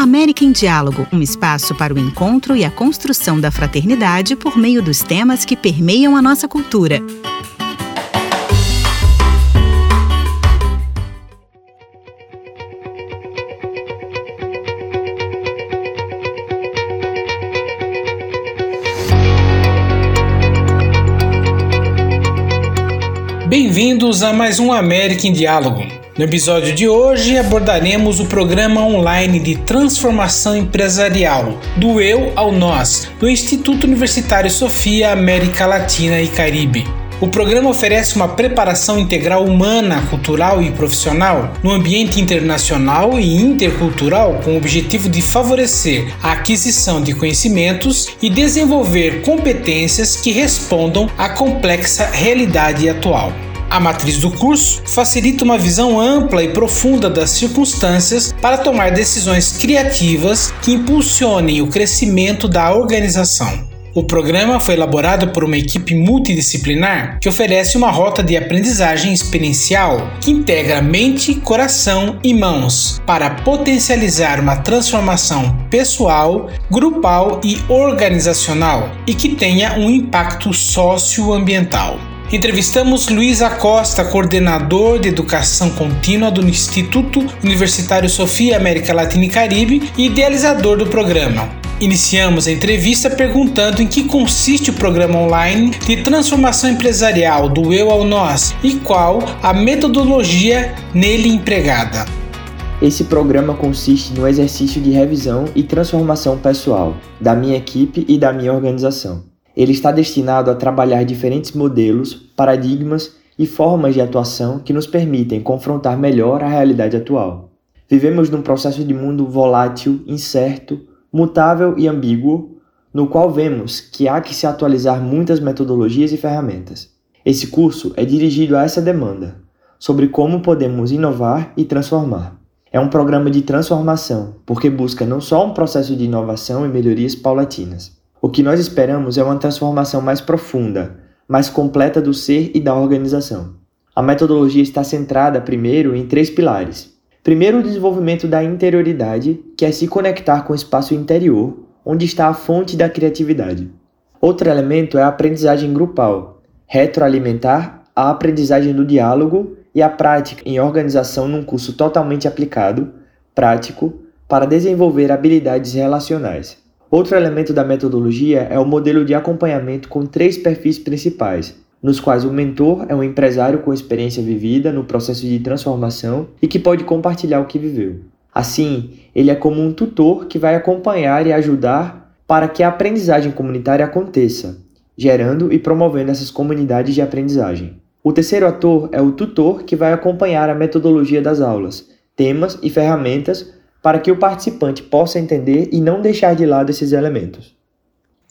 América em Diálogo, um espaço para o encontro e a construção da fraternidade por meio dos temas que permeiam a nossa cultura. Bem-vindos a mais um América em Diálogo. No episódio de hoje abordaremos o programa online de transformação empresarial do eu ao nós do Instituto Universitário Sofia América Latina e Caribe. O programa oferece uma preparação integral humana, cultural e profissional no ambiente internacional e intercultural com o objetivo de favorecer a aquisição de conhecimentos e desenvolver competências que respondam à complexa realidade atual. A matriz do curso facilita uma visão ampla e profunda das circunstâncias para tomar decisões criativas que impulsionem o crescimento da organização. O programa foi elaborado por uma equipe multidisciplinar que oferece uma rota de aprendizagem experiencial que integra mente, coração e mãos para potencializar uma transformação pessoal, grupal e organizacional e que tenha um impacto socioambiental. Entrevistamos Luiz Acosta, coordenador de educação contínua do Instituto Universitário Sofia América Latina e Caribe e idealizador do programa. Iniciamos a entrevista perguntando em que consiste o programa online de transformação empresarial do eu ao nós e qual a metodologia nele empregada. Esse programa consiste no exercício de revisão e transformação pessoal da minha equipe e da minha organização. Ele está destinado a trabalhar diferentes modelos, paradigmas e formas de atuação que nos permitem confrontar melhor a realidade atual. Vivemos num processo de mundo volátil, incerto, mutável e ambíguo, no qual vemos que há que se atualizar muitas metodologias e ferramentas. Esse curso é dirigido a essa demanda, sobre como podemos inovar e transformar. É um programa de transformação, porque busca não só um processo de inovação e melhorias paulatinas, o que nós esperamos é uma transformação mais profunda, mais completa do ser e da organização. A metodologia está centrada, primeiro, em três pilares. Primeiro, o desenvolvimento da interioridade, que é se conectar com o espaço interior, onde está a fonte da criatividade. Outro elemento é a aprendizagem grupal, retroalimentar a aprendizagem do diálogo e a prática em organização num curso totalmente aplicado, prático, para desenvolver habilidades relacionais. Outro elemento da metodologia é o modelo de acompanhamento com três perfis principais, nos quais o mentor é um empresário com experiência vivida no processo de transformação e que pode compartilhar o que viveu. Assim, ele é como um tutor que vai acompanhar e ajudar para que a aprendizagem comunitária aconteça, gerando e promovendo essas comunidades de aprendizagem. O terceiro ator é o tutor que vai acompanhar a metodologia das aulas, temas e ferramentas para que o participante possa entender e não deixar de lado esses elementos.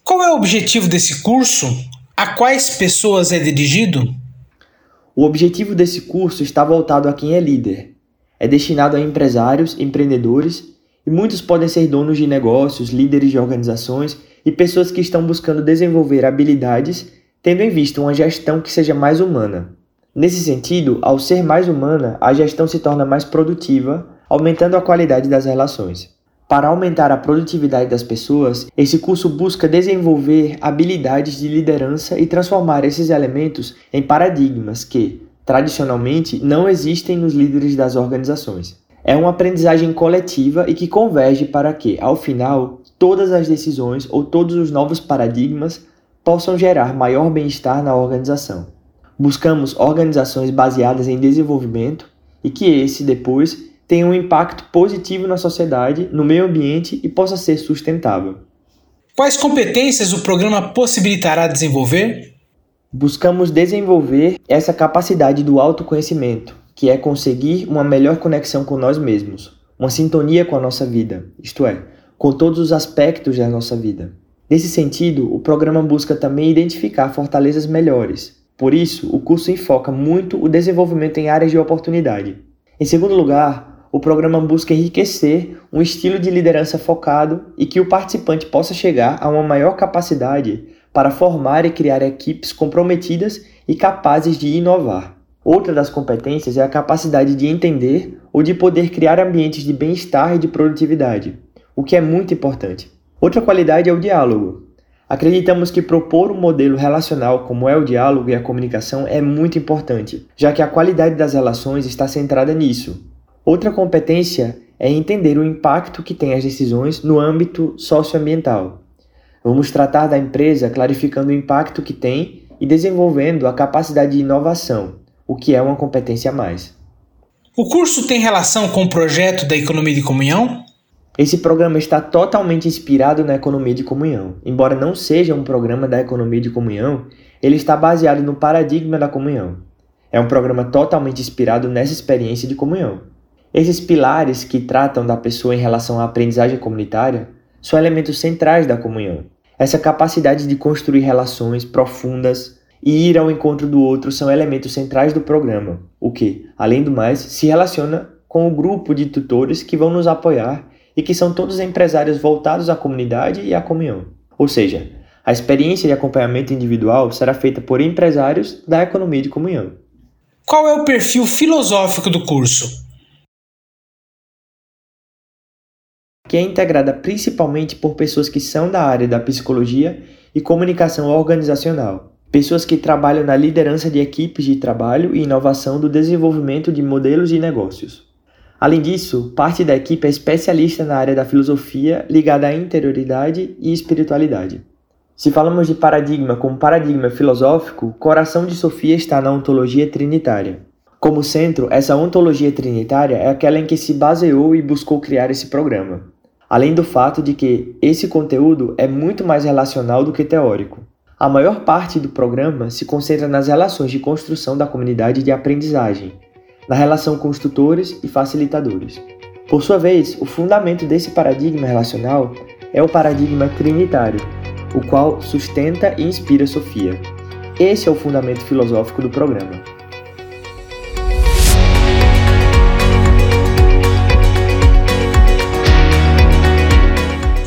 Qual é o objetivo desse curso? A quais pessoas é dirigido? O objetivo desse curso está voltado a quem é líder. É destinado a empresários, empreendedores e muitos podem ser donos de negócios, líderes de organizações e pessoas que estão buscando desenvolver habilidades tendo em vista uma gestão que seja mais humana. Nesse sentido, ao ser mais humana, a gestão se torna mais produtiva, aumentando a qualidade das relações. Para aumentar a produtividade das pessoas, esse curso busca desenvolver habilidades de liderança e transformar esses elementos em paradigmas que, tradicionalmente, não existem nos líderes das organizações. É uma aprendizagem coletiva e que converge para que, ao final, todas as decisões ou todos os novos paradigmas possam gerar maior bem-estar na organização. Buscamos organizações baseadas em desenvolvimento e que esse depois tenha um impacto positivo na sociedade, no meio ambiente e possa ser sustentável. Quais competências o programa possibilitará desenvolver? Buscamos desenvolver essa capacidade do autoconhecimento, que é conseguir uma melhor conexão com nós mesmos, uma sintonia com a nossa vida, isto é, com todos os aspectos da nossa vida. Nesse sentido, o programa busca também identificar fortalezas melhores. Por isso, o curso enfoca muito o desenvolvimento em áreas de oportunidade. Em segundo lugar, o programa busca enriquecer um estilo de liderança focado e que o participante possa chegar a uma maior capacidade para formar e criar equipes comprometidas e capazes de inovar. Outra das competências é a capacidade de entender ou de poder criar ambientes de bem-estar e de produtividade, o que é muito importante. Outra qualidade é o diálogo. Acreditamos que propor um modelo relacional como é o diálogo e a comunicação é muito importante, já que a qualidade das relações está centrada nisso. Outra competência é entender o impacto que tem as decisões no âmbito socioambiental. Vamos tratar da empresa clarificando o impacto que tem e desenvolvendo a capacidade de inovação, o que é uma competência a mais. O curso tem relação com o projeto da economia de comunhão? Esse programa está totalmente inspirado na economia de comunhão. Embora não seja um programa da economia de comunhão, ele está baseado no paradigma da comunhão. É um programa totalmente inspirado nessa experiência de comunhão. Esses pilares que tratam da pessoa em relação à aprendizagem comunitária são elementos centrais da comunhão. Essa capacidade de construir relações profundas e ir ao encontro do outro são elementos centrais do programa, o que, além do mais, se relaciona com o grupo de tutores que vão nos apoiar e que são todos empresários voltados à comunidade e à comunhão. Ou seja, a experiência de acompanhamento individual será feita por empresários da economia de comunhão. Qual é o perfil filosófico do curso? Que é integrada principalmente por pessoas que são da área da psicologia e comunicação organizacional, pessoas que trabalham na liderança de equipes de trabalho e inovação do desenvolvimento de modelos de negócios. Além disso, parte da equipe é especialista na área da filosofia ligada à interioridade e espiritualidade. Se falamos de paradigma como paradigma filosófico, coração de Sofia está na ontologia trinitária. Como centro, essa ontologia trinitária é aquela em que se baseou e buscou criar esse programa. Além do fato de que esse conteúdo é muito mais relacional do que teórico. A maior parte do programa se concentra nas relações de construção da comunidade de aprendizagem, na relação tutores e facilitadores. Por sua vez, o fundamento desse paradigma relacional é o paradigma trinitário, o qual sustenta e inspira Sofia. Esse é o fundamento filosófico do programa.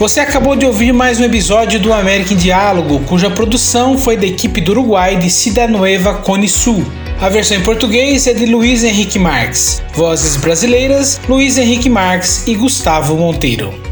Você acabou de ouvir mais um episódio do América em Diálogo, cuja produção foi da equipe do Uruguai de Cidadanoeva Cone Sul. A versão em português é de Luiz Henrique Marques. Vozes brasileiras: Luiz Henrique Marques e Gustavo Monteiro.